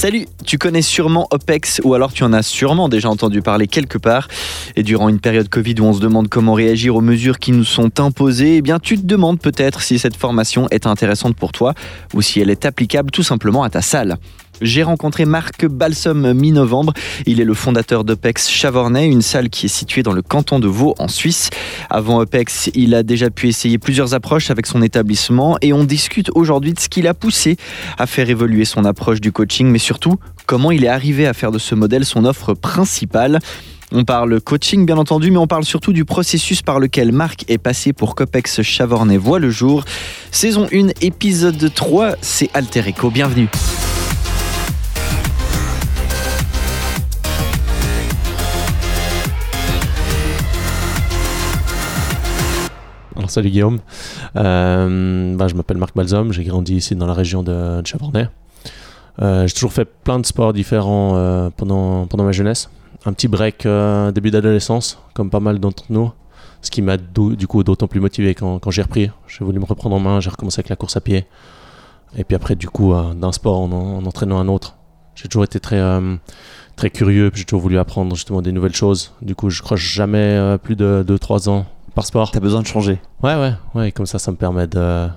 Salut, tu connais sûrement OPEX ou alors tu en as sûrement déjà entendu parler quelque part. Et durant une période Covid où on se demande comment réagir aux mesures qui nous sont imposées, eh bien tu te demandes peut-être si cette formation est intéressante pour toi ou si elle est applicable tout simplement à ta salle. J'ai rencontré Marc Balsam mi-novembre. Il est le fondateur d'OPEX Chavornay, une salle qui est située dans le canton de Vaud en Suisse. Avant OPEX, il a déjà pu essayer plusieurs approches avec son établissement et on discute aujourd'hui de ce qui l'a poussé à faire évoluer son approche du coaching, mais surtout comment il est arrivé à faire de ce modèle son offre principale. On parle coaching bien entendu, mais on parle surtout du processus par lequel Marc est passé pour qu'OPEX Chavornay voit le jour. Saison 1, épisode 3, c'est Alter Echo. Bienvenue. Salut Guillaume. Euh, bah, je m'appelle Marc Balzom, j'ai grandi ici dans la région de, Chavornay. Euh, j'ai toujours fait plein de sports différents euh, pendant, pendant ma jeunesse. Un petit break début d'adolescence, comme pas mal d'entre nous. Ce qui m'a du coup d'autant plus motivé quand, quand j'ai repris. J'ai voulu me reprendre en main, j'ai recommencé avec la course à pied. Et puis après, du coup, d'un sport en, en, entraînant un autre. J'ai toujours été très, très curieux, j'ai toujours voulu apprendre justement des nouvelles choses. Du coup, je crois jamais plus de 2-3 ans par sport. T'as besoin de changer. Ouais, ouais, ouais. comme ça, ça me permet de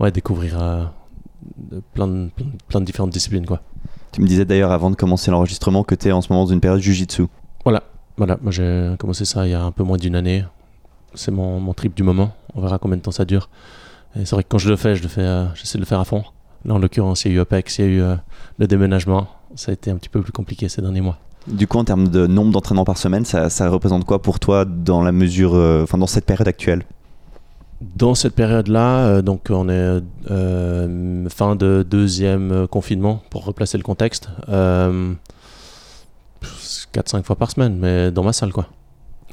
ouais, découvrir euh, plein, de, plein, de différentes disciplines, quoi. Tu me disais d'ailleurs avant de commencer l'enregistrement que tu es en ce moment dans une période Jiu-Jitsu. Voilà, voilà. Moi, j'ai commencé ça il y a un peu moins d'une année. C'est mon, mon, trip du moment. On verra combien de temps ça dure. Et c'est vrai que quand je le fais, je le fais, euh, j'essaie de le faire à fond. Là, en l'occurrence, il y a eu OPEX, il y a eu euh, le déménagement. Ça a été un petit peu plus compliqué ces derniers mois. Du coup, en termes de nombre d'entraînements par semaine, ça, représente quoi pour toi dans la mesure, euh, enfin dans cette période actuelle? Dans cette période-là, euh, donc on est euh, fin de deuxième confinement pour replacer le contexte. 4-5 fois par semaine, mais dans ma salle quoi.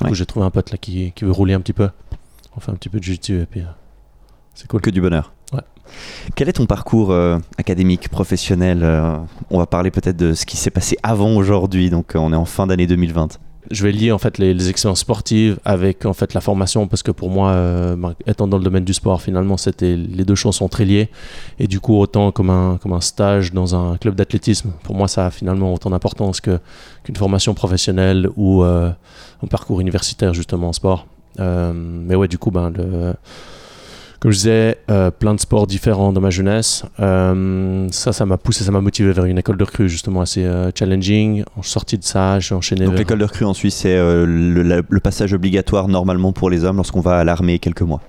Du coup, j'ai trouvé un pote là qui, qui, veut rouler un petit peu. On fait un petit peu de jiu et puis c'est cool. Que du bonheur. Quel est ton parcours euh, académique, professionnel euh, On va parler peut-être de ce qui s'est passé avant aujourd'hui, donc euh, on est en fin d'année 2020. Je vais lier en fait les, expériences sportives avec en fait la formation parce que pour moi, ben, étant dans le domaine du sport, finalement, les deux choses sont très liées et du coup autant comme un comme un stage dans un club d'athlétisme, pour moi ça a finalement autant d'importance qu'une formation professionnelle ou un parcours universitaire justement en sport. mais ouais, du coup, ben le comme je disais, euh, plein de sports différents dans ma jeunesse. Euh, ça, ça m'a poussé, ça m'a motivé vers une école de recrue justement assez euh, challenging. En sortie de ça, j'ai enchaîné. Donc l'école de recrue en Suisse, c'est le, passage obligatoire normalement pour les hommes lorsqu'on va à l'armée quelques mois.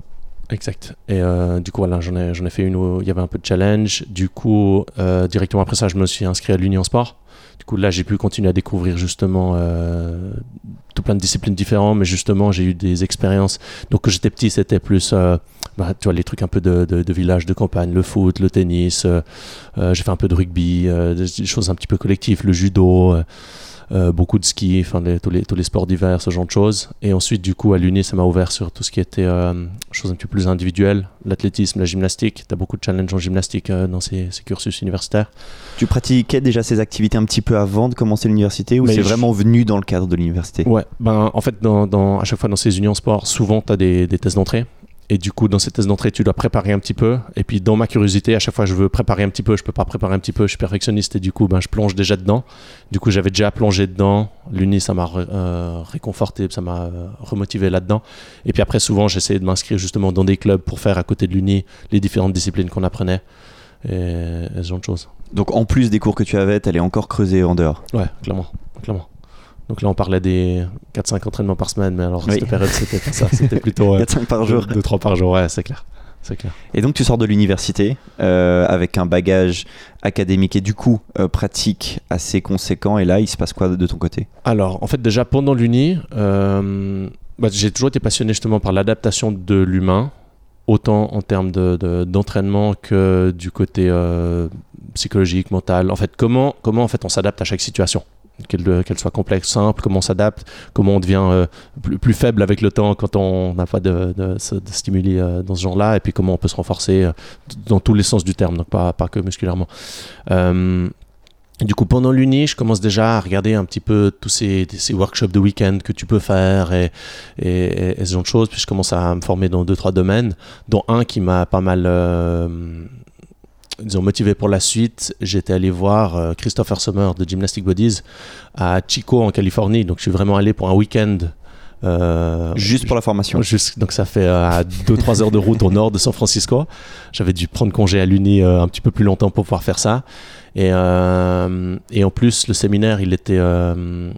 Exact. Et du coup, voilà, j'en ai, j'en ai fait une où il y avait un peu de challenge. Du coup, directement après ça, je me suis inscrit à l'Union Sport. Du coup, là, j'ai pu continuer à découvrir justement euh, tout plein de disciplines différentes, mais justement, j'ai eu des expériences. Donc, quand j'étais petit, c'était plus, euh, bah, tu vois, les trucs un peu de, de, village, de campagne, le foot, le tennis. Euh, j'ai fait un peu de rugby, des choses un petit peu collectives, le judo. Euh, beaucoup de ski, enfin tous, les, tous les sports d'hiver, ce genre de choses. Et ensuite, du coup, à l'Uni, ça m'a ouvert sur tout ce qui était euh, choses un peu plus individuelles, l'athlétisme, la gymnastique. Tu as beaucoup de challenges en gymnastique euh, dans ces, cursus universitaires. Tu pratiquais déjà ces activités un petit peu avant de commencer l'université ou c'est vraiment venu dans le cadre de l'université? Ouais, ben, en fait, dans, à chaque fois dans ces unions sport, souvent tu as des, des tests d'entrée. Et du coup, dans ces tests d'entrée, tu dois préparer un petit peu. Et puis, dans ma curiosité, à chaque fois, je veux préparer un petit peu. Je peux pas préparer un petit peu. Je suis perfectionniste et du coup, ben, je plonge déjà dedans. Du coup, j'avais déjà plongé dedans. L'Uni, ça m'a euh, réconforté, ça m'a euh, remotivé là-dedans. Et puis après, souvent, j'essayais de m'inscrire justement dans des clubs pour faire à côté de l'Uni les différentes disciplines qu'on apprenait et, et ce genre de choses. Donc, en plus des cours que tu avais, tu allais encore creuser en dehors Ouais, clairement. clairement. Donc là, on parlait des 4-5 entraînements par semaine, mais alors cette période, c'était pas ça. C'était plutôt 4-5 par jour. 2-3 par jour, ouais, c'est clair. Clair. Et donc tu sors de l'université euh, avec un bagage académique et du coup euh, pratique assez conséquent. Et là, il se passe quoi de ton côté? Alors, en fait, déjà pendant l'uni, euh, bah, j'ai toujours été passionné justement par l'adaptation de l'humain, autant en termes d'entraînement de, que du côté psychologique, mental. En fait, comment, comment en fait, on s'adapte à chaque situation qu'elle soit complexe, simple, comment on s'adapte, comment on devient euh, plus, faible avec le temps quand on n'a pas de, de, stimuli euh, dans ce genre-là, et puis comment on peut se renforcer euh, dans tous les sens du terme, donc pas, pas que musculairement. du coup, pendant l'Uni, je commence déjà à regarder un petit peu tous ces, ces workshops de week-end que tu peux faire et, et, ce genre de choses. Puis je commence à me former dans deux, trois domaines, dont un qui m'a pas mal disons, motivé pour la suite, j'étais allé voir euh, Christopher Sommer de Gymnastic Bodies à Chico en Californie. Donc je suis vraiment allé pour un week-end. euh, juste pour la formation. Juste, donc ça fait euh, à 2-3 heures de route au nord de San Francisco. J'avais dû prendre congé à l'Uni euh, un petit peu plus longtemps pour pouvoir faire ça. Et, euh, et en plus, le séminaire, il était... euh,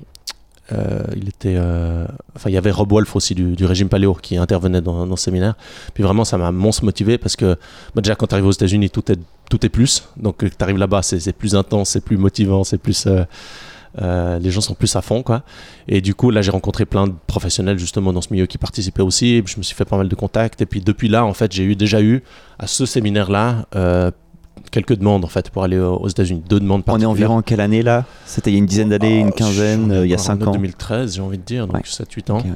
euh, il était, euh, enfin, il y avait Rob Wolf aussi du, du régime paléo qui intervenait dans, dans ce séminaire. Puis vraiment, ça m'a monstre motivé parce que bah, déjà quand tu arrives aux États-Unis, tout est tout est plus. Donc tu arrives là-bas, c'est plus intense, c'est plus motivant, c'est plus euh, euh, les gens sont plus à fond quoi. Et du coup là j'ai rencontré plein de professionnels justement dans ce milieu qui participaient aussi. Et je me suis fait pas mal de contacts. Et puis depuis là en fait j'ai eu déjà eu à ce séminaire là quelques demandes en fait pour aller aux États-Unis. Deux demandes On est environ en quelle année là? C'était il y a une dizaine d'années, une Ah, quinzaine, ai euh, il y a pas, 5 en ans. 2013 j'ai envie de dire, donc Ouais. 7-8 ans. Ok, ouais.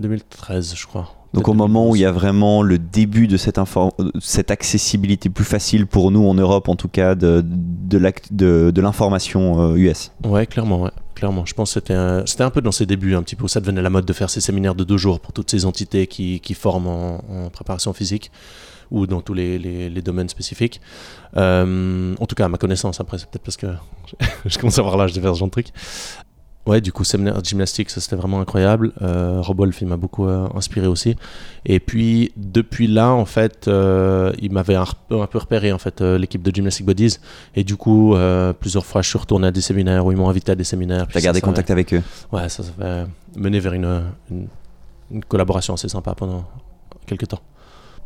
2013 je crois. Donc au moment où 2012. il y a vraiment le début de cette, euh, cette accessibilité plus facile pour nous en Europe en tout cas de, de, l'information euh, US. Ouais, clairement, ouais. Clairement, je pense que c'était un, peu dans ses débuts, un petit peu, ça devenait la mode de faire ces séminaires de deux jours pour toutes ces entités qui, qui forment en, en préparation physique ou dans tous les, les- les domaines spécifiques. Euh, en tout cas, à ma connaissance, après, c'est peut-être parce que je commence à avoir l'âge de faire ce genre de trucs. Ouais, du coup, séminaire de gymnastique, ça c'était vraiment incroyable. Euh, Rob Wolf, il m'a beaucoup euh, inspiré aussi. Et puis, depuis là, en fait, euh, il m'avait un, peu- un peu repéré, en fait, euh, l'équipe de Gymnastic Bodies. Et du coup, plusieurs fois, je suis retourné à des séminaires où ils m'ont invité à des séminaires. Tu as gardé contact avec eux Ouais, ça, ça fait mener vers une, une, une collaboration assez sympa pendant quelques temps.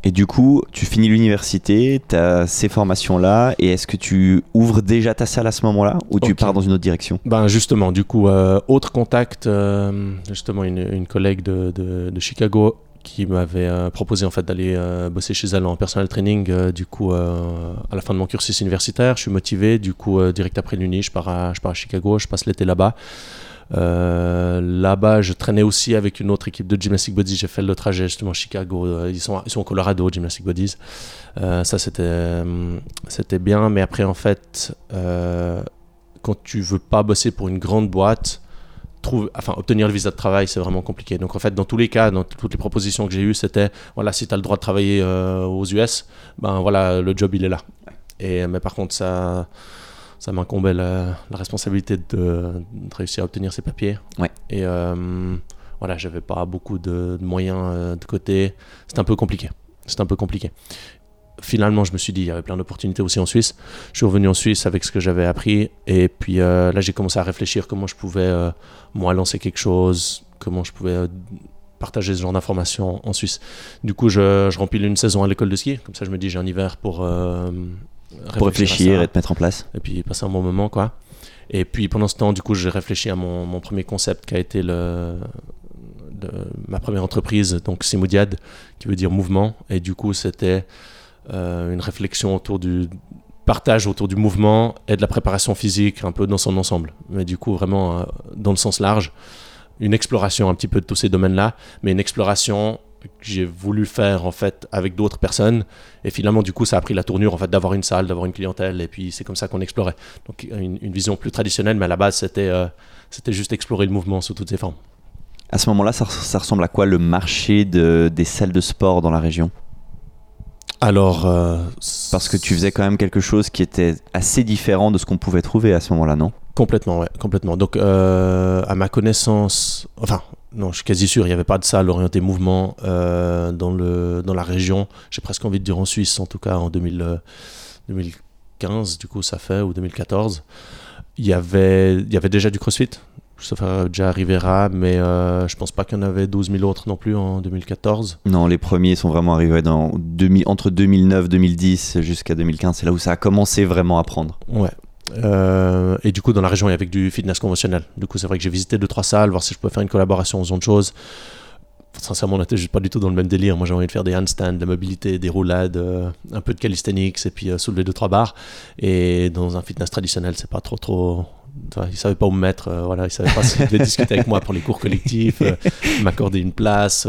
Et du coup, tu finis l'université, tu as ces formations-là, et est-ce que tu ouvres déjà ta salle à ce moment-là ou tu pars dans une autre direction? Ben justement, du coup, euh, autre contact, euh, justement une, une collègue de, de, de Chicago qui m'avait euh, proposé en fait d'aller euh, bosser chez elle en personal training. euh, du coup, à la fin de mon cursus universitaire, je suis motivé. Du coup, direct après l'uni, je pars à, je pars à Chicago, je passe l'été là-bas. Euh, là-bas, je traînais aussi avec une autre équipe de Gymnastic Bodies. J'ai fait le trajet justement à Chicago. Euh, Ils sont, ils sont au Colorado, Gymnastic Bodies. Euh, ça, c'était, c'était bien. Mais après, en fait, euh, quand tu veux pas bosser pour une grande boîte, trouve, enfin, obtenir le visa de travail, c'est vraiment compliqué. Donc, en fait, dans tous les cas, dans toutes les propositions que j'ai eues, c'était voilà, si tu as le droit de travailler aux US, ben voilà, le job, il est là. Et, mais par contre, ça, ça m'incombait la, la responsabilité de, de réussir à obtenir ces papiers. Ouais. Et euh, voilà, j'avais pas beaucoup de, de moyens euh, de côté. C'était un peu compliqué. C'était un peu compliqué. Finalement, je me suis dit, il y avait plein d'opportunités aussi en Suisse. Je suis revenu en Suisse avec ce que j'avais appris. Et puis euh, là, j'ai commencé à réfléchir comment je pouvais, euh, moi, lancer quelque chose, comment je pouvais euh, partager ce genre d'informations en Suisse. Du coup, je, je remplis une saison à l'école de ski. Comme ça, je me dis, j'ai un hiver pour, pour réfléchir et te mettre en place et puis passer un bon moment quoi. Et puis pendant ce temps, du coup, j'ai réfléchi à mon, mon premier concept qui a été le, le- ma première entreprise, donc Simoudiad, qui veut dire mouvement. Et du coup, c'était euh, une réflexion autour du partage autour du mouvement et de la préparation physique un peu dans son ensemble. Mais du coup, vraiment euh, dans le sens large, une exploration un petit peu de tous ces domaines-là, mais une exploration que j'ai voulu faire en fait avec d'autres personnes. Et finalement du coup ça a pris la tournure en fait d'avoir une salle d'avoir une clientèle et puis c'est comme ça qu'on explorait. Donc une, une vision plus traditionnelle mais à la base c'était euh, c'était juste explorer le mouvement sous toutes ses formes. À ce moment-là, ça, ça ressemble à quoi le marché de, des salles de sport dans la région? Alors euh, Parce que tu faisais quand même quelque chose qui était assez différent de ce qu'on pouvait trouver à ce moment-là, non? Complètement, ouais, complètement. Donc, euh, à ma connaissance, enfin, non, je suis quasi sûr, il n'y avait pas de salle orientée mouvement euh, dans, le, dans la région. J'ai presque envie de dire en Suisse, en tout cas en 2000, euh, 2015, du coup, ça fait, ou 2014. Il y avait, il y avait déjà du crossfit, à déjà Rivera, mais euh, je pense pas qu'il y en avait 12 000 autres non plus en 2014. Non, les premiers sont vraiment arrivés dans 2000 entre 2009, 2010 jusqu'à 2015. C'est là où ça a commencé vraiment à prendre. Ouais. Euh, et du coup, dans la région, il y avait du fitness conventionnel. Du coup, c'est vrai que j'ai visité deux, trois salles, voir si je pouvais faire une collaboration en faisant de choses. Sincèrement, on n'était juste pas du tout dans le même délire. Moi, j'ai envie de faire des handstands, de la mobilité, des roulades, euh, un peu de calisthenics et puis euh, soulever deux, trois barres. Et dans un fitness traditionnel, c'est pas trop, trop. Enfin, ils savaient pas où me mettre. voilà, ils savaient pas s'ils devaient discuter avec moi pour les cours collectifs, m'accorder une place.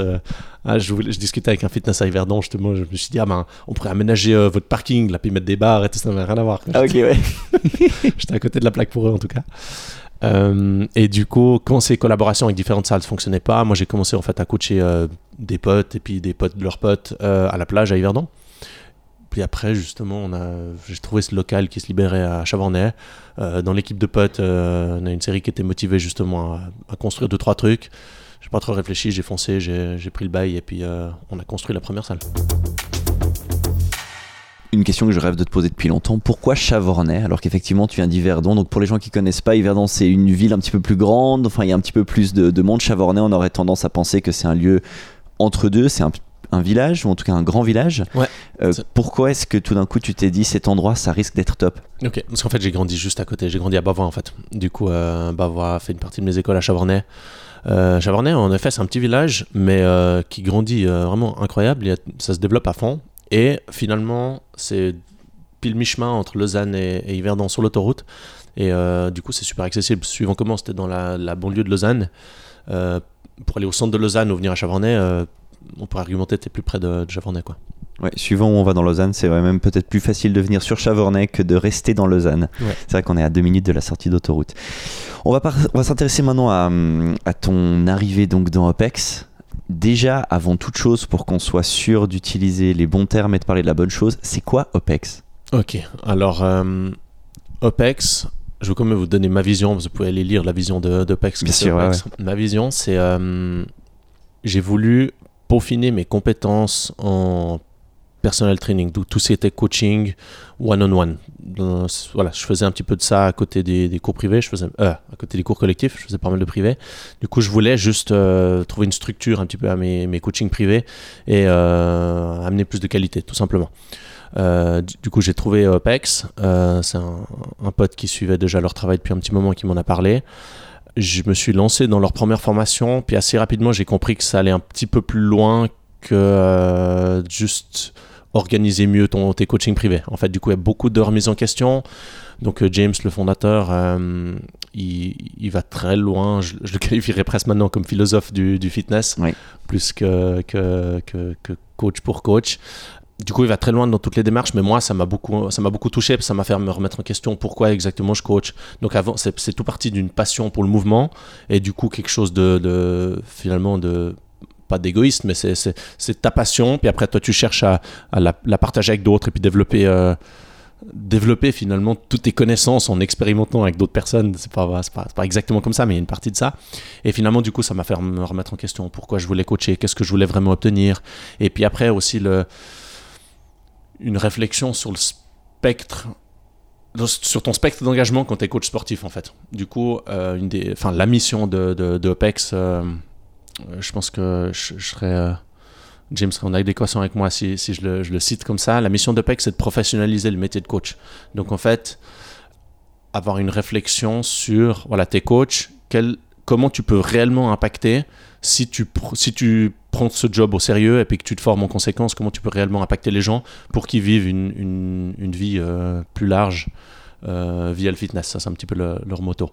Ah, je, voulais- je discutais avec un fitness à Yverdon, justement. Je me suis dit, ah ben, on pourrait aménager euh, votre parking, là, puis mettre des bars et tout ça, n'avait rien à voir. Ah ok, ouais. J'étais à côté de la plaque pour eux en tout cas. Euh, et du coup, quand ces collaborations avec différentes salles ne fonctionnaient pas, moi j'ai commencé en fait à coacher euh, des potes et puis des potes de leurs potes à la plage à Yverdon. puis après, justement, on a, j'ai trouvé ce local qui se libérait à Chavornay. Dans l'équipe de potes, on a une série qui était motivée justement à, à construire deux, trois trucs. J'ai pas trop réfléchi, j'ai foncé, j'ai, pris le bail et puis euh, on a construit la première salle. Une question que je rêve de te poser depuis longtemps. Pourquoi Chavornay alors qu'effectivement tu viens d'Yverdon? Donc pour les gens qui connaissent pas, Yverdon c'est une ville un petit peu plus grande, enfin il y a un petit peu plus de, de monde. Chavornay on aurait tendance à penser que c'est un lieu entre deux, c'est un, un village ou en tout cas un grand village. Ouais, Euh, pourquoi est-ce que tout d'un coup tu t'es dit cet endroit ça risque d'être top? Ok, parce qu'en fait j'ai grandi juste à côté, j'ai grandi à Bavois en fait. Du coup, euh, Bavois fait une partie de mes écoles à Chavornay. Euh, Chavornay, en effet, c'est un petit village, mais euh, qui grandit euh, vraiment incroyable. Ça se développe à fond. Et finalement, c'est pile mi-chemin entre Lausanne et, Yverdon sur l'autoroute. Et euh, du coup, c'est super accessible. Suivant comment c'était dans la, banlieue de Lausanne, pour aller au centre de Lausanne ou venir à Chavornay, on pourrait argumenter que t'es plus près de, de Chavornay. Quoi. Ouais, suivant où on va dans Lausanne, c'est même peut-être plus facile de venir sur Chavornay que de rester dans Lausanne. Ouais. C'est vrai qu'on est à deux minutes de la sortie d'autoroute. On va, par- on va s'intéresser maintenant à, à ton arrivée donc dans OPEX. Déjà, avant toute chose, pour qu'on soit sûr d'utiliser les bons termes et de parler de la bonne chose, c'est quoi OPEX? Ok, alors euh, OPEX, je vais quand même vous donner ma vision, vous pouvez aller lire la vision de d'OPEX. Bien que c'est sûr, ouais. Ma vision, c'est euh, j'ai voulu peaufiner mes compétences en personal training, donc tout ce qui était coaching one-on-one. Voilà, je faisais un petit peu de ça à côté des, cours privés, je faisais, euh, à côté des cours collectifs, je faisais pas mal de privés. Du coup, je voulais juste euh, trouver une structure un petit peu à mes, coachings privés et euh, amener plus de qualité, tout simplement. Du, coup, j'ai trouvé. Euh, c'est un, un pote qui suivait déjà leur travail depuis un petit moment qui m'en a parlé. Je me suis lancé dans leur première formation, puis assez rapidement, j'ai compris que ça allait un petit peu plus loin que euh, juste organiser mieux ton, tes coachings privés. En fait, du coup, il y a beaucoup de remises en question. Donc, euh, James, le fondateur, euh, il, il va très loin. Je, je le qualifierais presque maintenant comme philosophe du, du fitness, Oui. plus que, que, que, que coach pour coach. Du coup, il va très loin dans toutes les démarches, mais moi, ça m'a beaucoup, ça m'a beaucoup touché, ça m'a fait me remettre en question pourquoi exactement je coach. Donc, avant, c'est c'est tout parti d'une passion pour le mouvement, et du coup, quelque chose de, de finalement, de pas d'égoïste, mais c'est- ta passion, puis après, toi, tu cherches à, la, partager avec d'autres, et puis développer, euh, développer finalement toutes tes connaissances en expérimentant avec d'autres personnes. C'est pas, pas, pas exactement comme ça, mais il y a une partie de ça. Et finalement, du coup, ça m'a fait me remettre en question pourquoi je voulais coacher, qu'est-ce que je voulais vraiment obtenir? Et puis après, aussi, le, une réflexion sur le spectre sur ton spectre d'engagement quand tu es coach sportif en fait. Du coup, euh, une des, la mission de, de, de OPEX, euh, je pense que je, serais, euh, James serait en adéquation avec moi si, je, le, cite comme ça. La mission d'OPEX, c'est de professionnaliser le métier de coach. Donc en fait, avoir une réflexion sur, voilà, tes coachs, comment tu peux réellement impacter si tu, prends ce job au sérieux et puis que tu te formes en conséquence, comment tu peux réellement impacter les gens pour qu'ils vivent une, vie euh, plus large euh, via le fitness. Ça, c'est un petit peu le- leur moto.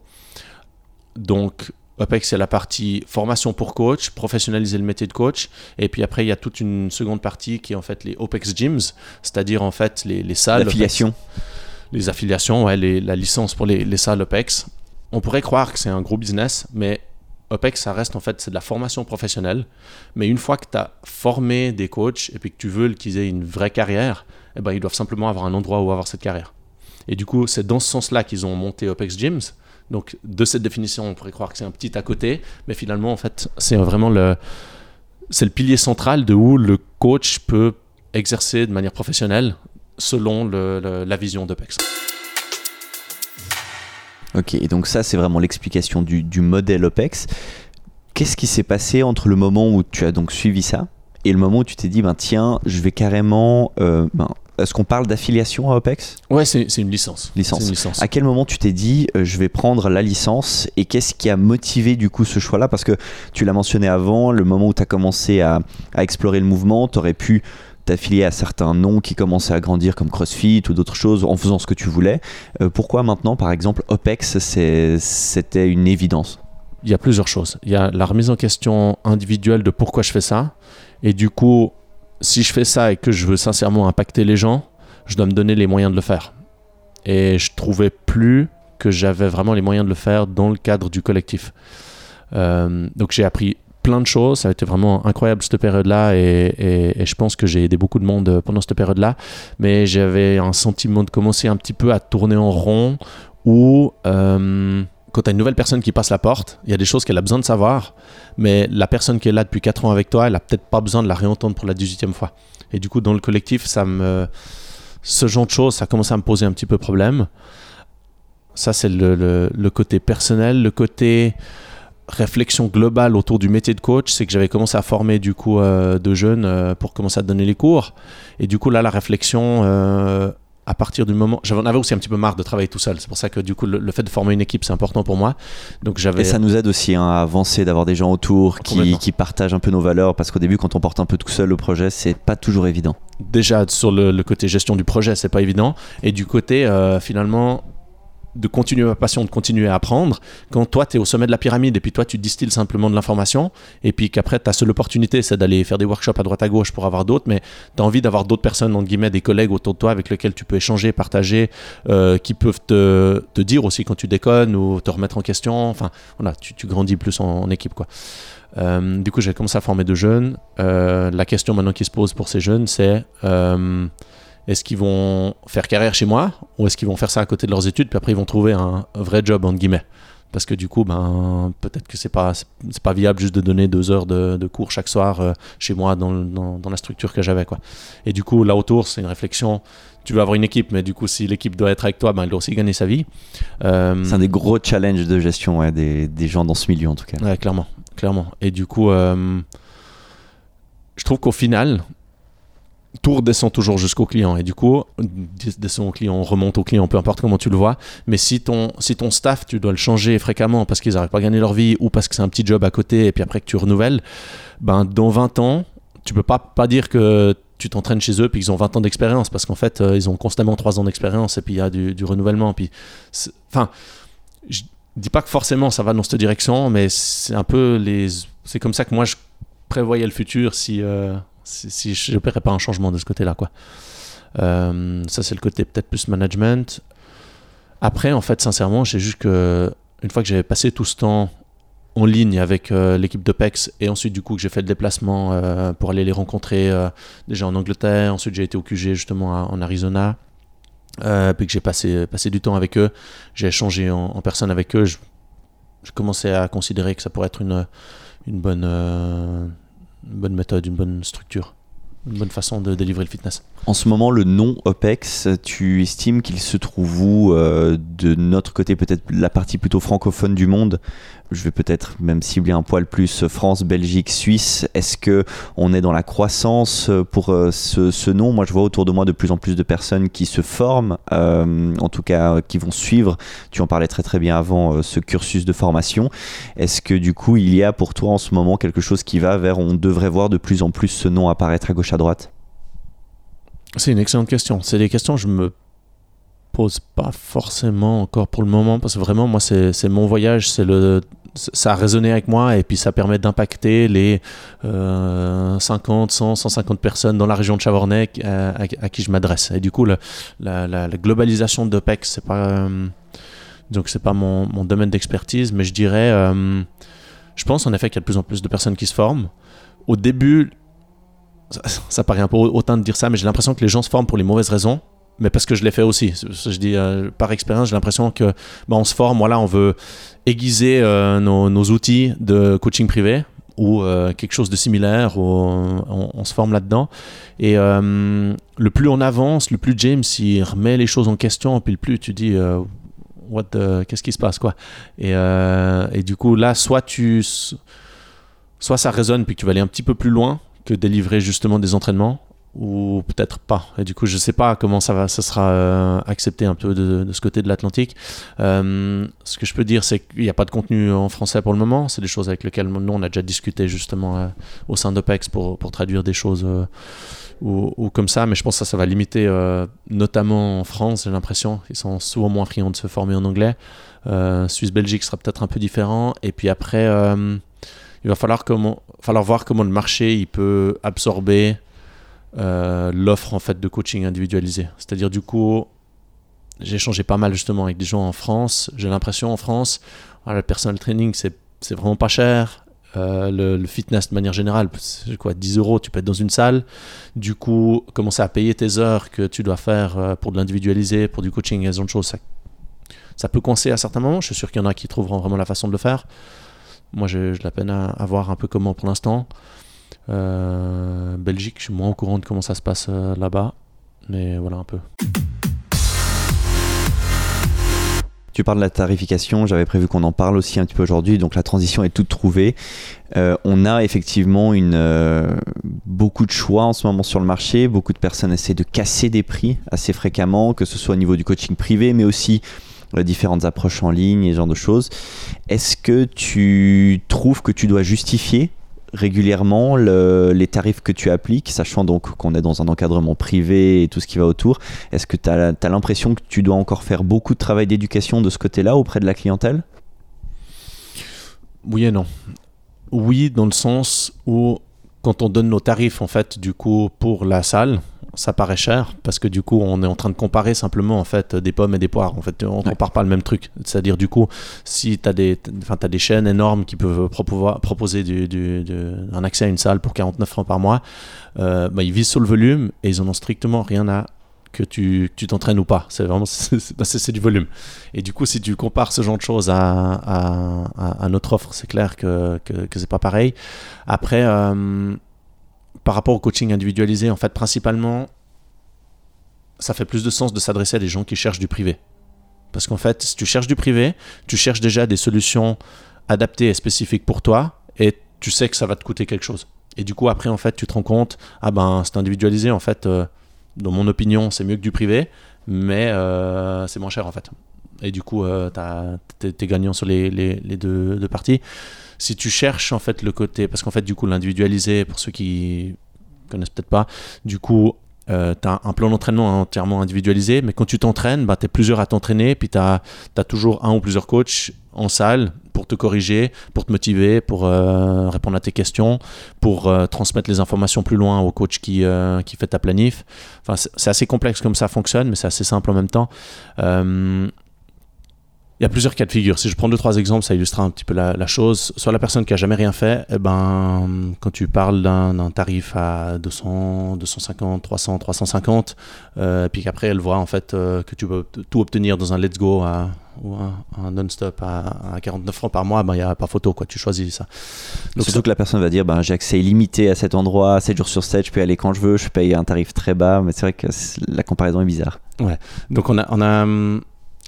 Donc, OPEX, c'est la partie formation pour coach, professionnaliser le métier de coach. Et puis après, il y a toute une seconde partie qui est en fait les OPEX gyms, c'est-à-dire en fait les, les salles. L'affiliation. Les affiliations, ouais, les- la licence pour les, les salles OPEX. On pourrait croire que c'est un gros business, mais OPEX, ça reste en fait, c'est de la formation professionnelle. Mais une fois que tu as formé des coachs et puis que tu veux qu'ils aient une vraie carrière, eh ben, ils doivent simplement avoir un endroit où avoir cette carrière. Et du coup, c'est dans ce sens-là qu'ils ont monté OPEX Gyms. Donc, de cette définition, on pourrait croire que c'est un petit à côté, mais finalement, en fait, c'est vraiment le, c'est le pilier central de où le coach peut exercer de manière professionnelle selon la vision d'OPEX. Ok, et donc ça, c'est vraiment l'explication du, du modèle OPEX. Qu'est-ce qui s'est passé entre le moment où tu as donc suivi ça et le moment où tu t'es dit, ben tiens, je vais carrément. euh, ben, Est-ce qu'on parle d'affiliation à OPEX? Ouais, c'est une licence. Licence. C'est une licence. À quel moment tu t'es dit, euh, je vais prendre la licence et qu'est-ce qui a motivé du coup ce choix-là? Parce que tu l'as mentionné avant, le moment où tu as commencé à, à explorer le mouvement, tu aurais pu t'affilier à certains noms qui commençaient à grandir comme CrossFit ou d'autres choses en faisant ce que tu voulais. Euh, pourquoi maintenant, par exemple, OPEX, c'était une évidence? Il y a plusieurs choses. Il y a la remise en question individuelle de pourquoi je fais ça. Et du coup, si je fais ça et que je veux sincèrement impacter les gens, je dois me donner les moyens de le faire. Et je trouvais plus que j'avais vraiment les moyens de le faire dans le cadre du collectif. Euh, donc j'ai appris plein de choses. Ça a été vraiment incroyable cette période-là et, je pense que j'ai aidé beaucoup de monde pendant cette période-là. Mais j'avais un sentiment de commencer un petit peu à tourner en rond où euh, quand tu as une nouvelle personne qui passe la porte, il y a des choses qu'elle a besoin de savoir, mais la personne qui est là depuis 4 ans avec toi, elle a peut-être pas besoin de la réentendre pour la 18e fois. Et du coup, dans le collectif, ça me... ce genre de choses, ça commence à me poser un petit peu problème. Ça, c'est le, côté personnel. Le côté réflexion globale autour du métier de coach, c'est que j'avais commencé à former du coup euh, de jeunes euh, pour commencer à donner les cours. Et du coup, là, la réflexion, euh, à partir du moment. J'en avais aussi un petit peu marre de travailler tout seul. C'est pour ça que du coup, le, fait de former une équipe, c'est important pour moi. Donc, j'avais... Et ça nous aide aussi hein, à avancer, d'avoir des gens autour qui, qui, partagent un peu nos valeurs. Parce qu'au début, quand on porte un peu tout seul le projet, c'est pas toujours évident. Déjà, sur le, le côté gestion du projet, c'est pas évident. Et du côté, finalement, de continuer ma passion, de continuer à apprendre, quand toi, tu es au sommet de la pyramide et puis toi, tu distilles simplement de l'information, et puis qu'après, ta seule opportunité, c'est d'aller faire des workshops à droite à gauche pour avoir d'autres, mais tu as envie d'avoir d'autres personnes, entre guillemets, des collègues autour de toi avec lesquels tu peux échanger, partager, euh, qui peuvent te, te, dire aussi quand tu déconnes ou te remettre en question. Enfin, voilà, tu, tu grandis plus en, équipe, quoi. Euh, du coup, j'ai commencé à former de jeunes. Euh, la question maintenant qui se pose pour ces jeunes, c'est est-ce qu'ils vont faire carrière chez moi ou est-ce qu'ils vont faire ça à côté de leurs études puis après ils vont trouver un vrai job entre guillemets? Parce que du coup ben peut-être que c'est pas c'est pas viable juste de donner deux heures de, de cours chaque soir euh, chez moi dans, dans, dans, la structure que j'avais quoi. Et du coup là autour c'est une réflexion. Tu veux avoir une équipe mais du coup si l'équipe doit être avec toi ben elle doit aussi gagner sa vie. Euh, c'est un des gros challenges de gestion ouais, des, des, gens dans ce milieu en tout cas. Ouais, clairement clairement. Et du coup euh, je trouve qu'au final tout redescend toujours jusqu'au client. Et du coup, descend au client, remonte au client, peu importe comment tu le vois. Mais si ton, si ton staff, tu dois le changer fréquemment parce qu'ils n'arrivent pas à gagner leur vie ou parce que c'est un petit job à côté et puis après que tu renouvelles, ben, dans 20 ans, tu peux pas, pas dire que tu t'entraînes chez eux puis qu'ils ont 20 ans d'expérience parce qu'en fait, euh, ils ont constamment 3 ans d'expérience et puis il y a du, renouvellement. Puis, enfin, je dis pas que forcément ça va dans cette direction, mais c'est un peu les. C'est comme ça que moi je prévoyais le futur si. Euh, si, je n'opérais pas un changement de ce côté-là. quoi. Euh, ça, c'est le côté peut-être plus management. Après, en fait, sincèrement, j'ai juste que une fois que j'avais passé tout ce temps en ligne avec euh, l'équipe de PEX et ensuite du coup que j'ai fait le déplacement euh, pour aller les rencontrer déjà en Angleterre, ensuite j'ai été au QG justement en Arizona, puis que j'ai passé, passé du temps avec eux, j'ai échangé en, personne avec eux, je, je, commençais à considérer que ça pourrait être une, une bonne une bonne méthode, une bonne structure, une bonne façon de délivrer le fitness. En ce moment, le nom OPEX, tu estimes qu'il se trouve où euh, de notre côté, peut-être la partie plutôt francophone du monde Je vais peut-être même cibler un poil plus France, Belgique, Suisse. Est-ce que on est dans la croissance pour euh, ce, nom? Moi, je vois autour de moi de plus en plus de personnes qui se forment, euh, en tout cas qui vont suivre. Tu en parlais très très bien avant ce cursus de formation. Est-ce que du coup, il y a pour toi en ce moment quelque chose qui va vers on devrait voir de plus en plus ce nom apparaître à gauche à droite? C'est une excellente question. C'est des questions que je me pose pas forcément encore pour le moment parce que vraiment moi c'est mon voyage, c'est le ça a résonné avec moi et puis ça permet d'impacter les 50, 100, 150 personnes dans la région de Chavornay euh, à, qui je m'adresse. Et du coup, la, globalisation d'OPEX, c'est pas, euh, donc c'est pas mon, domaine d'expertise, mais je dirais, euh, je pense en effet qu'il y a de plus en plus de personnes qui se forment. Au début, ça, paraît un peu autant de dire ça, mais j'ai l'impression que les gens se forment pour les mauvaises raisons. Mais parce que je l'ai fait aussi. Je dis euh, par expérience, j'ai l'impression que bah, on se forme. Voilà, on veut aiguiser euh, nos, outils de coaching privé ou euh, quelque chose de similaire. On, se forme là-dedans. Et le plus on avance, le plus James il remet les choses en question, puis le plus tu dis what qu'est-ce qui se passe quoi. Et, et, du coup là, soit tu soit ça résonne puis tu vas aller un petit peu plus loin que délivrer justement des entraînements ou peut-être pas. Et du coup, je sais pas comment ça va, ça sera euh, accepté un peu de, ce côté de l'Atlantique. Euh, ce que je peux dire, c'est qu'il n'y a pas de contenu en français pour le moment. C'est des choses avec lesquelles nous on a déjà discuté justement euh, au sein d'OPEX pour, traduire des choses ou, comme ça. Mais je pense que ça, ça va limiter, notamment en France. J'ai l'impression ils sont souvent moins friands de se former en anglais. Suisse-Belgique sera peut-être un peu différent. Et puis après il va falloir, falloir voir comment le marché il peut absorber euh, l'offre en fait de coaching individualisé. C'est-à-dire du coup, j'ai échangé pas mal justement avec des gens en France. J'ai l'impression en France, le personal training c'est, vraiment pas cher. euh, le, fitness de manière générale, c'est quoi, 10 euros, tu peux être dans une salle, du coup, commencer à payer tes heures que tu dois faire euh, pour de l'individualiser, pour du coaching et ce genre de choses, ça, ça peut coincer à certains moments. Je suis sûr qu'il y en a qui trouveront vraiment la façon de le faire. Moi, j'ai la peine à, voir un peu comment pour l'instant. Euh, Belgique, je suis moins au courant de comment ça se passe là-bas, mais voilà un peu. Tu parles de la tarification, j'avais prévu qu'on en parle aussi un petit peu aujourd'hui, donc la transition est toute trouvée. Euh, on a effectivement une, euh, beaucoup de choix en ce moment sur le marché, beaucoup de personnes essaient de casser des prix assez fréquemment, que ce soit au niveau du coaching privé, mais aussi euh, différentes approches en ligne et ce genre de choses. Est-ce que tu trouves que tu dois justifier régulièrement les tarifs que tu appliques, sachant donc qu'on est dans un encadrement privé et tout ce qui va autour. Est-ce que tu as, l'impression que tu dois encore faire beaucoup de travail d'éducation de ce côté-là auprès de la clientèle? Oui et non. Oui, dans le sens où quand on donne nos tarifs en fait du coup pour la salle, ça paraît cher parce que du coup on est en train de comparer simplement en fait des pommes et des poires en fait on compare pas le même truc c'est à dire du coup si tu as des enfin as des chaînes énormes qui peuvent proposer du, un accès à une salle pour 49 francs par mois euh, bah, ils visent sur le volume et ils en ont strictement rien à que tu t'entraînes ou pas. C'est vraiment bah, c'est du volume. Et du coup, si tu compares ce genre de choses à, à, notre offre, c'est clair que, que, que c'est pas pareil. Après, euh, par rapport au coaching individualisé, en fait, principalement, ça fait plus de sens de s'adresser à des gens qui cherchent du privé. Parce qu'en fait, si tu cherches du privé, tu cherches déjà des solutions adaptées et spécifiques pour toi, et tu sais que ça va te coûter quelque chose. Et du coup, après, en fait, tu te rends compte, ah ben, c'est individualisé, en fait, euh, dans mon opinion, c'est mieux que du privé, mais euh, c'est moins cher, en fait. Et du coup, euh, tu es, gagnant sur les, deux, parties si tu cherches en fait le côté, parce qu'en fait du coup l'individualisé, pour ceux qui connaissent peut-être pas, du coup euh, tu as un plan d'entraînement entièrement individualisé, mais quand tu t'entraînes, bah, tu es plusieurs à t'entraîner, puis tu as, toujours un ou plusieurs coachs en salle pour te corriger, pour te motiver, pour euh, répondre à tes questions, pour euh, transmettre les informations plus loin au coach qui, qui fait ta planif. Enfin, c'est assez complexe comme ça fonctionne, mais c'est assez simple en même temps. Il y a plusieurs cas de figure. Si je prends deux, trois exemples, ça illustre un petit peu la, chose. Soit la personne qui a jamais rien fait, eh ben, quand tu parles d'un tarif à 200, 250, 300, 350, euh, puis qu'après elle voit en fait euh, que tu peux tout obtenir dans un let's go ou un, non-stop à, 49 francs par mois, ben, il n'y a pas photo, quoi. tu choisis ça. Donc, Surtout que la personne va dire ben, j'ai accès illimité à cet endroit, 7 jours sur 7, je peux y aller quand je veux, je paye un tarif très bas, mais c'est vrai que la comparaison est bizarre. Ouais, donc on a. On a hum,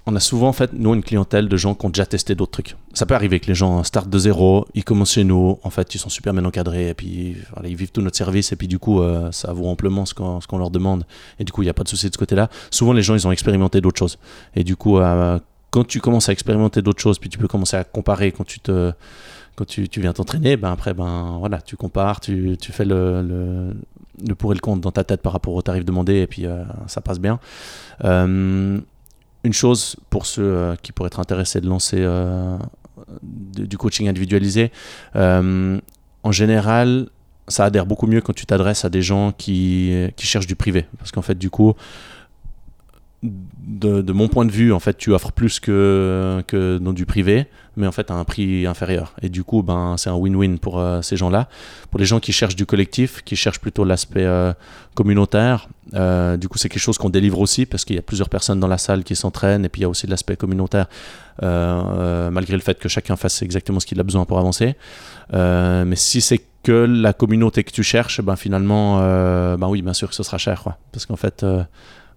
on a souvent, en fait, nous, une clientèle de gens qui ont déjà testé d'autres trucs. Ça peut arriver que les gens startent de zéro, ils commencent chez nous, en fait, ils sont super bien encadrés, et puis ils vivent tout notre service, et puis du coup, euh, ça vaut amplement ce qu'on leur demande. Et du coup, il n'y a pas de souci de ce côté-là. Souvent, les gens, ils ont expérimenté d'autres choses. Et du coup, euh, quand tu commences à expérimenter d'autres choses, puis tu peux commencer à comparer quand tu viens t'entraîner, ben après, ben voilà, tu compares, tu, fais le, le, pour et le contre dans ta tête par rapport au tarif demandé, et puis euh, ça passe bien une chose pour ceux euh, qui pourraient être intéressés de lancer euh, du coaching individualisé, euh, en général, ça adhère beaucoup mieux quand tu t'adresses à des gens qui, qui cherchent du privé. Parce qu'en fait, du coup, de, mon point de vue, en fait, tu offres plus que, que dans du privé, mais en fait à un prix inférieur. Et du coup, ben, c'est un win-win pour euh, ces gens-là. Pour les gens qui cherchent du collectif, qui cherchent plutôt l'aspect euh, communautaire, euh, du coup, c'est quelque chose qu'on délivre aussi parce qu'il y a plusieurs personnes dans la salle qui s'entraînent et puis il y a aussi l'aspect communautaire, malgré le fait que chacun fasse exactement ce qu'il a besoin pour avancer. mais si c'est que la communauté que tu cherches, ben finalement, ben oui, bien sûr que ce sera cher, quoi. Parce qu'en fait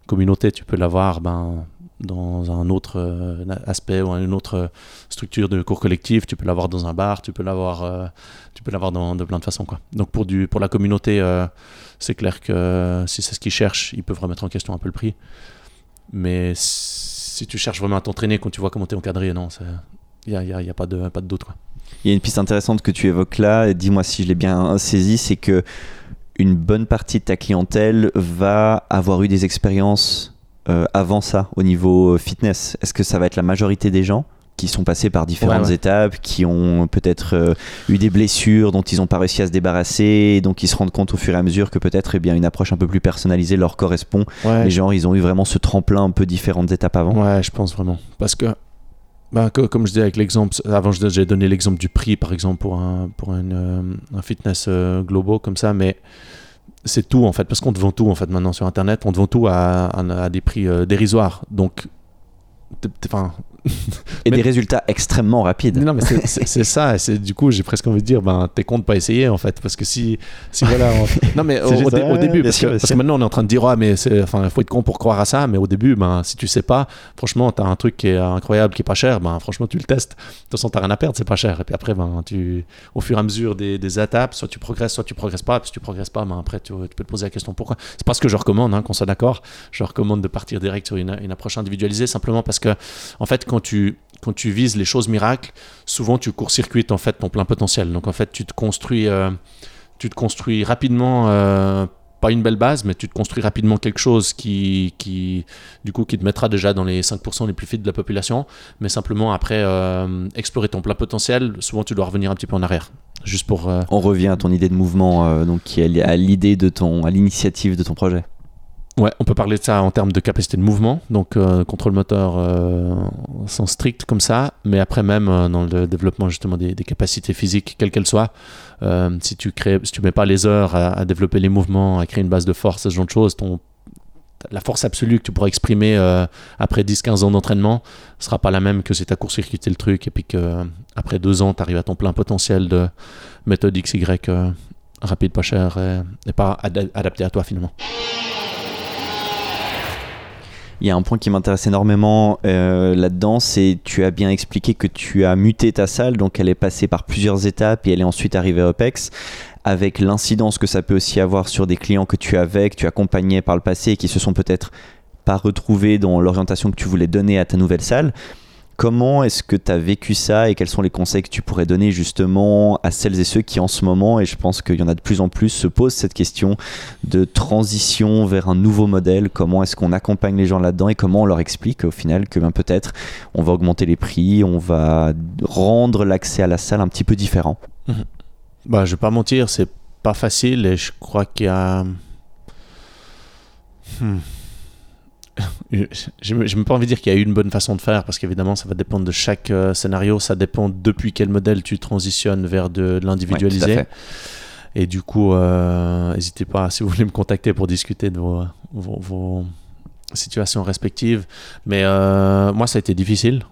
communauté, tu peux l'avoir ben, dans un autre euh, aspect ou une autre structure de cours collectif, tu peux l'avoir dans un bar, tu peux l'avoir euh, tu peux l'avoir de plein de façons quoi. Donc pour du pour la communauté, euh, c'est clair que si c'est ce qu'ils cherchent, ils peuvent remettre en question un peu le prix. Mais si tu cherches vraiment à t'entraîner quand tu vois comment tu es encadré, non, il n'y a, y a, y a, pas de pas de doute quoi. Il y a une piste intéressante que tu évoques là, dis-moi si je l'ai bien saisi, c'est que une bonne partie de ta clientèle va avoir eu des expériences euh, avant ça au niveau euh, fitness Est-ce que ça va être la majorité des gens qui sont passés par différentes étapes, qui ont peut-être euh, eu des blessures dont ils n'ont pas réussi à se débarrasser, et donc ils se rendent compte au fur et à mesure que peut-être eh bien une approche un peu plus personnalisée leur correspond? Les gens, ils ont eu vraiment ce tremplin un peu différentes étapes avant? Ouais, je pense vraiment. Parce que bah, comme je disais avec l'exemple, avant j'ai donné l'exemple du prix par exemple pour un, pour un, un fitness global comme ça, mais c'est tout en fait, parce qu'on te vend tout en fait maintenant sur internet, on te vend tout à, à, des prix dérisoires. Donc, enfin, et des résultats extrêmement rapides. Non, mais c'est ça. C'est du coup, j'ai presque envie de dire, ben, t'es con de pas essayer en fait, parce que si, si voilà. Non, mais au, début, parce, que, maintenant on est en train de dire, ah, mais enfin, faut être con pour croire à ça. Mais au début, ben, si tu sais pas, franchement, t'as un truc qui est incroyable, qui est pas cher, ben, franchement, tu le testes. De toute façon, t'as rien à perdre, c'est pas cher. Et puis après, ben, tu, au fur et à mesure des, des étapes, soit tu progresses, soit tu progresses pas. Puis si tu progresses pas, ben, après, tu, tu peux te poser la question pourquoi? C'est pas ce que je recommande, hein, qu'on soit d'accord. Je recommande de partir direct sur une, une approche individualisée, simplement parce que, en fait, quand tu quand tu vises les choses miracles, souvent tu court-circuites en fait ton plein potentiel. Donc en fait, tu te construis, euh, tu te construis rapidement, euh, pas une belle base, mais tu te construis rapidement quelque chose qui, qui, du coup, qui te mettra déjà dans les 5% les plus fit de la population. Mais simplement après euh, explorer ton plein potentiel, souvent tu dois revenir un petit peu en arrière. Juste pour. On revient à ton idée de mouvement, donc qui est à l'idée de ton, à l'initiative de ton projet. Ouais, on peut parler de ça en termes de capacité de mouvement, donc euh, contrôle moteur euh, strict comme ça, mais après même euh, dans le développement justement des, capacités physiques, quelles qu'elles soient, si tu crées, si mets pas les heures à, développer les mouvements, à créer une base de force, ce genre de choses, ton, la force absolue que tu pourras exprimer après 10-15 ans d'entraînement sera pas la même que si tu as court-circuité le truc et puis que après deux ans tu arrives à ton plein potentiel de méthode XY rapide, pas cher et, pas adapté à toi finalement. Il y a un point qui m'intéresse énormément euh, là-dedans, c'est tu as bien expliqué que tu as muté ta salle, donc elle est passée par plusieurs étapes et elle est ensuite arrivée à OPEX avec l'incidence que ça peut aussi avoir sur des clients que tu avais, que tu accompagnais par le passé et qui se sont peut-être pas retrouvés dans l'orientation que tu voulais donner à ta nouvelle salle. Comment est-ce que tu as vécu ça et quels sont les conseils que tu pourrais donner justement à celles et ceux qui en ce moment, et je pense qu'il y en a de plus en plus, se posent cette question de transition vers un nouveau modèle Comment est-ce qu'on accompagne les gens là-dedans et comment on leur explique au final que ben, peut-être on va augmenter les prix, on va rendre l'accès à la salle un petit peu différent mmh. bah, Je vais pas mentir, c'est pas facile et je crois qu'il y a... Hmm je n'ai même pas envie de dire qu'il y a une bonne façon de faire parce qu'évidemment ça va dépendre de chaque euh, scénario, ça dépend depuis quel modèle tu transitionnes vers de, l'individualisé. et du coup, euh, n'hésitez pas si vous voulez me contacter pour discuter de vos, vos, situations respectives. Mais euh, moi, ça a été difficile.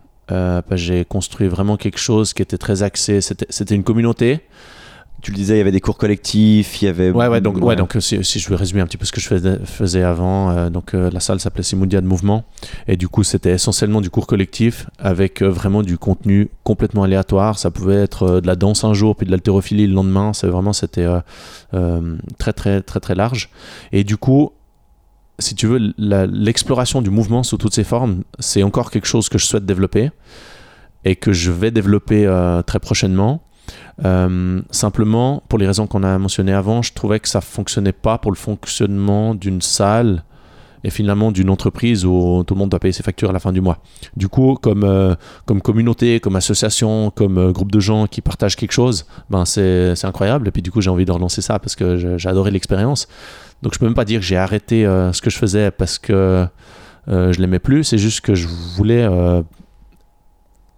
j'ai construit vraiment quelque chose qui était très axé. C'était une communauté tu le disais, il y avait des cours collectifs, il y avait. Ouais, ouais, donc, ouais. donc si, je vais résumer un petit peu ce que je faisais, avant, euh, donc euh, la salle s'appelait Simundia de Mouvement, et du coup, c'était essentiellement du cours collectif avec euh, vraiment du contenu complètement aléatoire. Ça pouvait être de la danse un jour, puis de l'haltérophilie le lendemain. C'est vraiment, c'était très, très, très, très large. Et du coup, si tu veux, l'exploration du mouvement sous toutes ses formes, c'est encore quelque chose que je souhaite développer et que je vais développer très prochainement. Euh, simplement, pour les raisons qu'on a mentionnées avant, je trouvais que ça fonctionnait pas pour le fonctionnement d'une salle et finalement d'une entreprise où tout le monde doit payer ses factures à la fin du mois. Du coup, comme, euh, comme communauté, comme association, comme euh, groupe de gens qui partagent quelque chose, ben c'est incroyable. Et puis du coup, j'ai envie de relancer ça parce que j'ai adoré l'expérience. Donc je peux même pas dire que j'ai arrêté ce que je faisais parce que je l'aimais plus. C'est juste que je voulais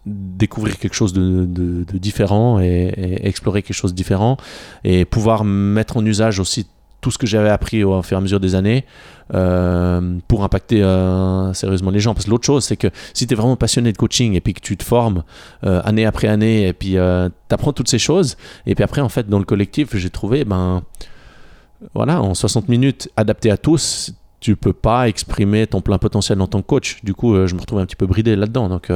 découvrir quelque chose de, différent et, explorer quelque chose de différent et pouvoir mettre en usage aussi tout ce que j'avais appris au fur et à mesure des années euh, pour impacter euh, sérieusement les gens. Parce que l'autre chose, c'est que si tu es vraiment passionné de coaching et puis que tu te formes euh, année après année et puis tu apprends toutes ces choses, et puis après, en fait, dans le collectif, j'ai trouvé, ben voilà, en 60 minutes, adapté à tous, tu peux pas exprimer ton plein potentiel en tant que coach. Du coup, je me retrouve un petit peu bridé là-dedans. Donc,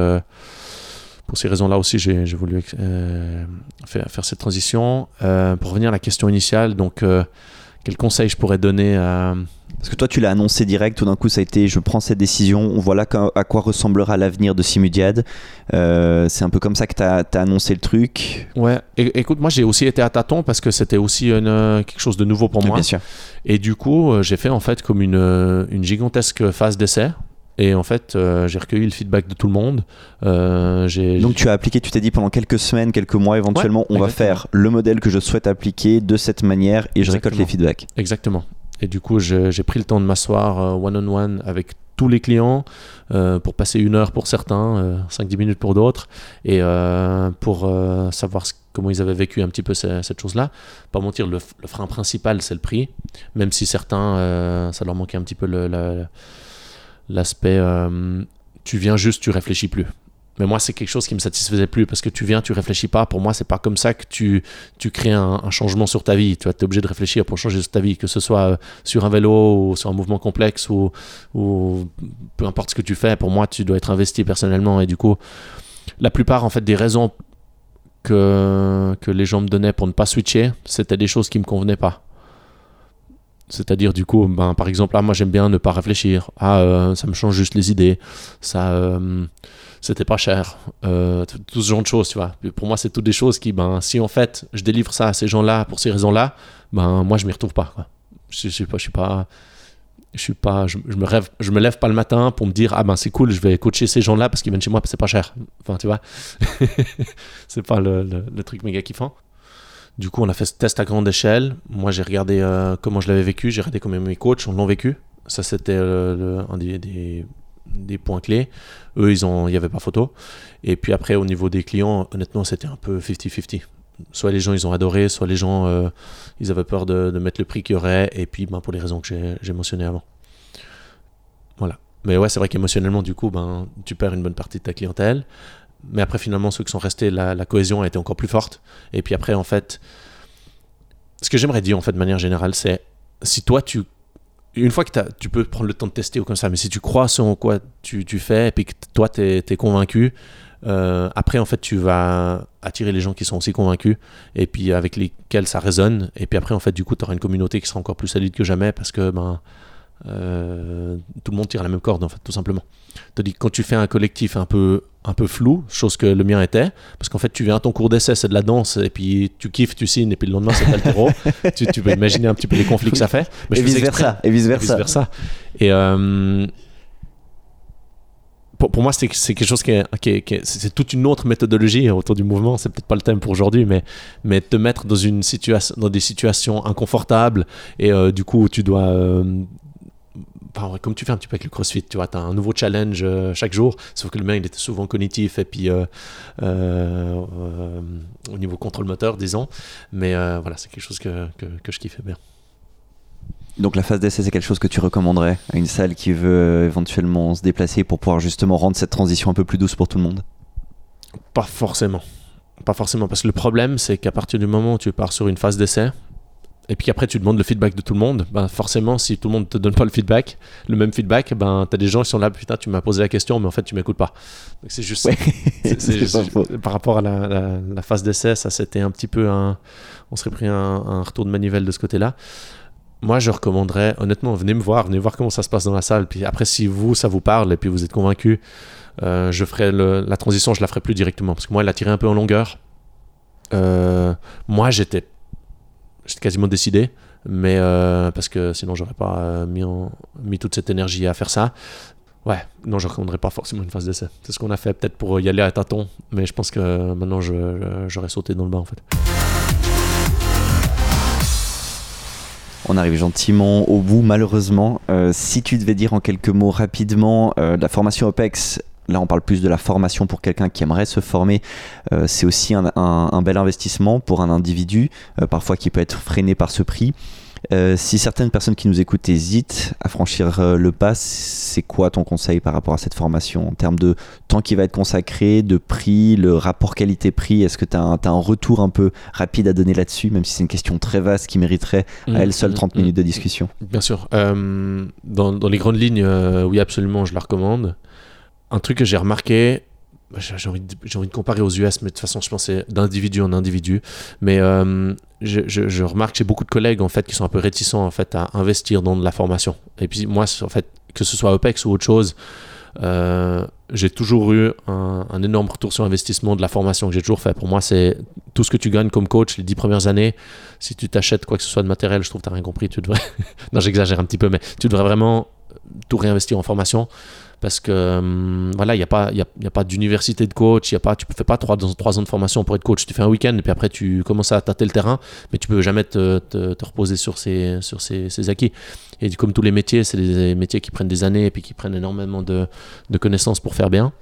pour ces raisons-là aussi, j'ai voulu euh, faire, faire, cette transition. Euh, pour revenir à la question initiale, donc, euh, quel conseil je pourrais donner à... Parce que toi, tu l'as annoncé direct, tout d'un coup, ça a été je prends cette décision, voilà à quoi ressemblera l'avenir de Simudiad. c'est un peu comme ça que tu as, annoncé le truc. Ouais, écoute, moi j'ai aussi été à tâtons parce que c'était aussi une, quelque chose de nouveau pour moi. Bien sûr. Et du coup, j'ai fait en fait comme une, une gigantesque phase d'essai et en fait, euh, j'ai recueilli le feedback de tout le monde. Euh, Donc tu as appliqué, tu t'es dit pendant quelques semaines, quelques mois éventuellement, on va faire le modèle que je souhaite appliquer de cette manière et je récolte les feedbacks. Exactement. Et du coup, j'ai pris le temps de m'asseoir one-on-one euh, avec tous les clients euh, pour passer une heure pour certains, 5-10 minutes pour d'autres, et pour savoir comment ils avaient vécu un petit peu cette chose-là. Pas mentir, le, frein principal, c'est le prix, même si certains, ça leur manquait un petit peu l'aspect tu viens juste, tu réfléchis plus. Mais moi, c'est quelque chose qui me satisfaisait plus parce que tu viens, tu réfléchis pas. Pour moi, c'est pas comme ça que tu, tu crées un, changement sur ta vie. Tu es obligé de réfléchir pour changer ta vie, que ce soit euh, sur un vélo ou sur un mouvement complexe ou, ou peu importe ce que tu fais. Pour moi, tu dois être investi personnellement. Et du coup, la plupart en fait des raisons que, que les gens me donnaient pour ne pas switcher, c'était des choses qui me convenaient pas. C'est-à-dire, du coup, ben, par exemple, ah, moi j'aime bien ne pas réfléchir. Ah, euh, ça me change juste les idées. Ça, euh, c'était pas cher. Euh, tout ce genre de choses, tu vois. Pour moi, c'est toutes des choses qui, ben, si en fait je délivre ça à ces gens-là pour ces raisons-là, ben, moi je m'y retrouve pas. Je, je, pas, je suis pas. Je suis pas, je, me rêve, je me lève pas le matin pour me dire ah ben c'est cool, je vais coacher ces gens-là parce qu'ils viennent chez moi, c'est pas cher. Enfin tu vois, c'est pas le, le truc méga kiffant. Du coup, on a fait ce test à grande échelle. Moi, j'ai regardé euh, comment je l'avais vécu, j'ai regardé comment mes coachs l'ont vécu. Ça, c'était euh, un des, points clés. Eux, ils il n'y avait pas photo. Et puis après, au niveau des clients, honnêtement, c'était un peu 50-50. Soit les gens, ils ont adoré, soit les gens, euh, ils avaient peur de, mettre le prix qu'il y aurait. Et puis, ben, pour les raisons que j'ai mentionnées avant. Voilà. Mais ouais, c'est vrai qu'émotionnellement, du coup, ben, tu perds une bonne partie de ta clientèle mais après finalement ceux qui sont restés la, cohésion a été encore plus forte. Et puis après en fait ce que j'aimerais dire en fait de manière générale c'est si toi tu une fois que tu peux prendre le temps de tester ou comme ça mais si tu crois ce en quoi tu, tu fais et puis que toi tu es, convaincu euh, après en fait tu vas attirer les gens qui sont aussi convaincus et puis avec lesquels ça résonne. Et puis après en fait du coup tu auras une communauté qui sera encore plus solide que jamais parce que ben euh, tout le monde tire la même corde en fait tout simplement. Dis quand tu fais un collectif un peu, un peu flou, chose que le mien était, parce qu'en fait, tu viens à ton cours d'essai, c'est de la danse, et puis tu kiffes, tu signes, et puis le lendemain, c'est l'altéro. tu, tu peux imaginer un petit peu les conflits que ça fait. et vice-versa. Et vice-versa. Et, euh, pour, pour, moi, c'est quelque chose qui est, c'est toute une autre méthodologie autour du mouvement. C'est peut-être pas le thème pour aujourd'hui, mais, mais te mettre dans, une situation, dans des situations inconfortables et euh, du coup, tu dois euh, comme tu fais un petit peu avec le crossfit, tu vois, tu as un nouveau challenge euh, chaque jour, sauf que le mien, il était souvent cognitif et puis euh, euh, au niveau contrôle moteur, disons. Mais voilà, c'est quelque chose que, que, que je kiffais bien. Donc la phase d'essai, c'est quelque chose que tu recommanderais à une salle qui veut éventuellement se déplacer pour pouvoir justement rendre cette transition un peu plus douce pour tout le monde? Pas forcément. Pas forcément, parce que le problème, c'est qu'à partir du moment où tu pars sur une phase d'essai, et puis après tu demandes le feedback de tout le monde, ben forcément si tout le monde te donne pas le feedback, le même feedback, ben tu as des gens qui sont là, putain tu m'as posé la question mais en fait tu m'écoutes pas. Donc c'est juste, par rapport à la, phase d'essai, ça c'était un petit peu un, on serait pris un, retour de manivelle de ce côté-là. Moi je recommanderais, honnêtement, venez me voir, venez voir comment ça se passe dans la salle, puis après si vous ça vous parle et puis vous êtes convaincu, euh, je ferai la transition, je la ferai plus directement parce que moi elle a tiré un peu en longueur. Euh, moi j'étais j'étais quasiment décidé, mais euh, parce que sinon j'aurais pas euh, mis, toute cette énergie à faire ça. Ouais, non, je recommanderais pas forcément une phase d'essai. C'est ce qu'on a fait peut-être pour y aller à tâtons, mais je pense que maintenant j'aurais sauté dans le bas en fait. On arrive gentiment au bout, malheureusement. Euh, si tu devais dire en quelques mots rapidement, la formation OPEX, là on parle plus de la formation pour quelqu'un qui aimerait se former. Euh, c'est aussi un, bel investissement pour un individu, euh, parfois qui peut être freiné par ce prix. Euh, si certaines personnes qui nous écoutent hésitent à franchir le pas, c'est quoi ton conseil par rapport à cette formation en termes de temps qui va être consacré, de prix, le rapport qualité-prix? Est-ce que tu as, un retour un peu rapide à donner là-dessus, même si c'est une question très vaste qui mériterait à mmh, elle seule 30 mmh, minutes de discussion? Bien sûr. Dans, dans, les grandes lignes, oui, absolument, je la recommande un truc que j'ai remarqué, bah, j'ai envie, de, comparer aux US, mais de toute façon, je pense c'est d'individu en individu. Mais euh, je, je, remarque que j'ai beaucoup de collègues en fait qui sont un peu réticents en fait à investir dans de la formation. Et puis moi, en fait, que ce soit OPEX ou autre chose, euh, j'ai toujours eu un, un, énorme retour sur investissement de la formation que j'ai toujours fait. Pour moi, c'est tout ce que tu gagnes comme coach les dix premières années. Si tu t'achètes quoi que ce soit de matériel, je trouve que tu n'as rien compris. Tu devrais. non, j'exagère un petit peu, mais tu devrais vraiment tout réinvestir en formation parce que hum, voilà, il n'y a pas, y y a pas d'université de coach, y a pas, tu ne fais pas trois, trois ans de formation pour être coach. Tu fais un week-end et puis après tu commences à tâter le terrain, mais tu peux jamais te, reposer sur ces, sur acquis. Et comme tous les métiers, c'est des métiers qui prennent des années et puis qui prennent énormément de, de connaissances pour faire bien.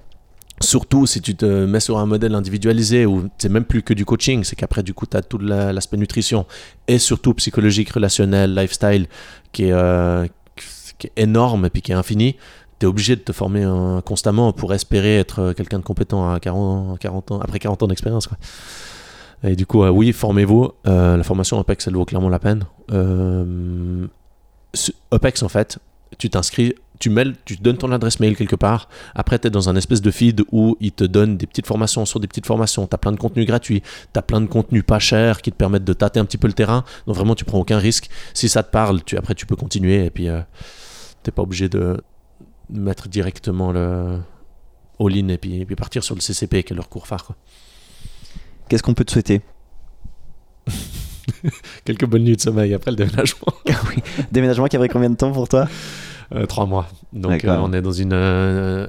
Surtout si tu te mets sur un modèle individualisé où c'est même plus que du coaching, c'est qu'après du coup tu as tout la- l'aspect nutrition et surtout psychologique, relationnel, lifestyle qui est, euh, qui est énorme et puis qui est infini. Tu es obligé de te former constamment pour espérer être euh, quelqu'un de compétent à 40, 40 ans, après 40 ans d'expérience. Et du coup, euh, oui, formez-vous. Euh, la formation OPEX, elle vaut clairement la peine. Euh, OPEX, en fait, tu t'inscris, tu, tu donnes ton adresse mail quelque part. Après, tu es dans un espèce de feed où ils te donnent des petites formations sur des petites formations. Tu as plein de contenus gratuits. Tu as plein de contenus pas chers qui te permettent de tâter un petit peu le terrain. Donc, vraiment, tu prends aucun risque. Si ça te parle, tu, après, tu peux continuer. Et puis, euh, tu pas obligé de mettre directement le all-in et puis, et puis partir sur le CCP, qui est leur cours phare. Qu'est-ce qu'on peut te souhaiter? Quelques bonnes nuits de sommeil après le déménagement. Déménagement qui a pris combien de temps pour toi? Euh, trois mois. Donc euh, on est dans une, euh,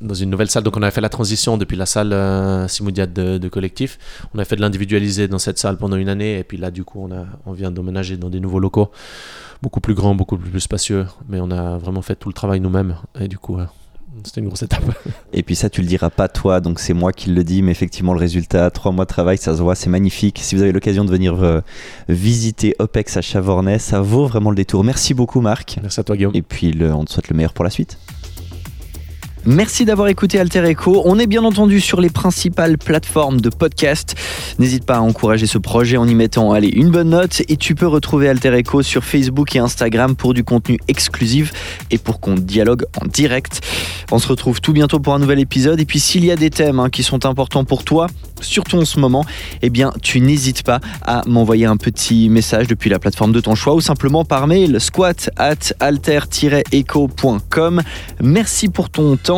dans une nouvelle salle. Donc on avait fait la transition depuis la salle euh, Simoudiat de, de collectif. On a fait de l'individualisé dans cette salle pendant une année. Et puis là, du coup, on, a, on vient d'emménager dans des nouveaux locaux. Beaucoup plus grands, beaucoup plus spacieux. Mais on a vraiment fait tout le travail nous-mêmes. Et du coup, euh, c'était une grosse étape. Et puis ça, tu le diras pas toi, donc c'est moi qui le dis, mais effectivement, le résultat, trois mois de travail, ça se voit, c'est magnifique. Si vous avez l'occasion de venir euh, visiter OPEX à Chavornay, ça vaut vraiment le détour. Merci beaucoup, Marc. Merci à toi, Guillaume. Et puis, le- on te souhaite le meilleur pour la suite. Merci d'avoir écouté Alter Echo. On est bien entendu sur les principales plateformes de podcast. N'hésite pas à encourager ce projet en y mettant allez, une bonne note et tu peux retrouver Alter Echo sur Facebook et Instagram pour du contenu exclusif et pour qu'on dialogue en direct. On se retrouve tout bientôt pour un nouvel épisode et puis s'il y a des thèmes hein, qui sont importants pour toi, surtout en ce moment, eh bien tu n'hésites pas à m'envoyer un petit message depuis la plateforme de ton choix ou simplement par mail squat at alter-echo.com. Merci pour ton temps.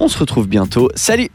On se retrouve bientôt. Salut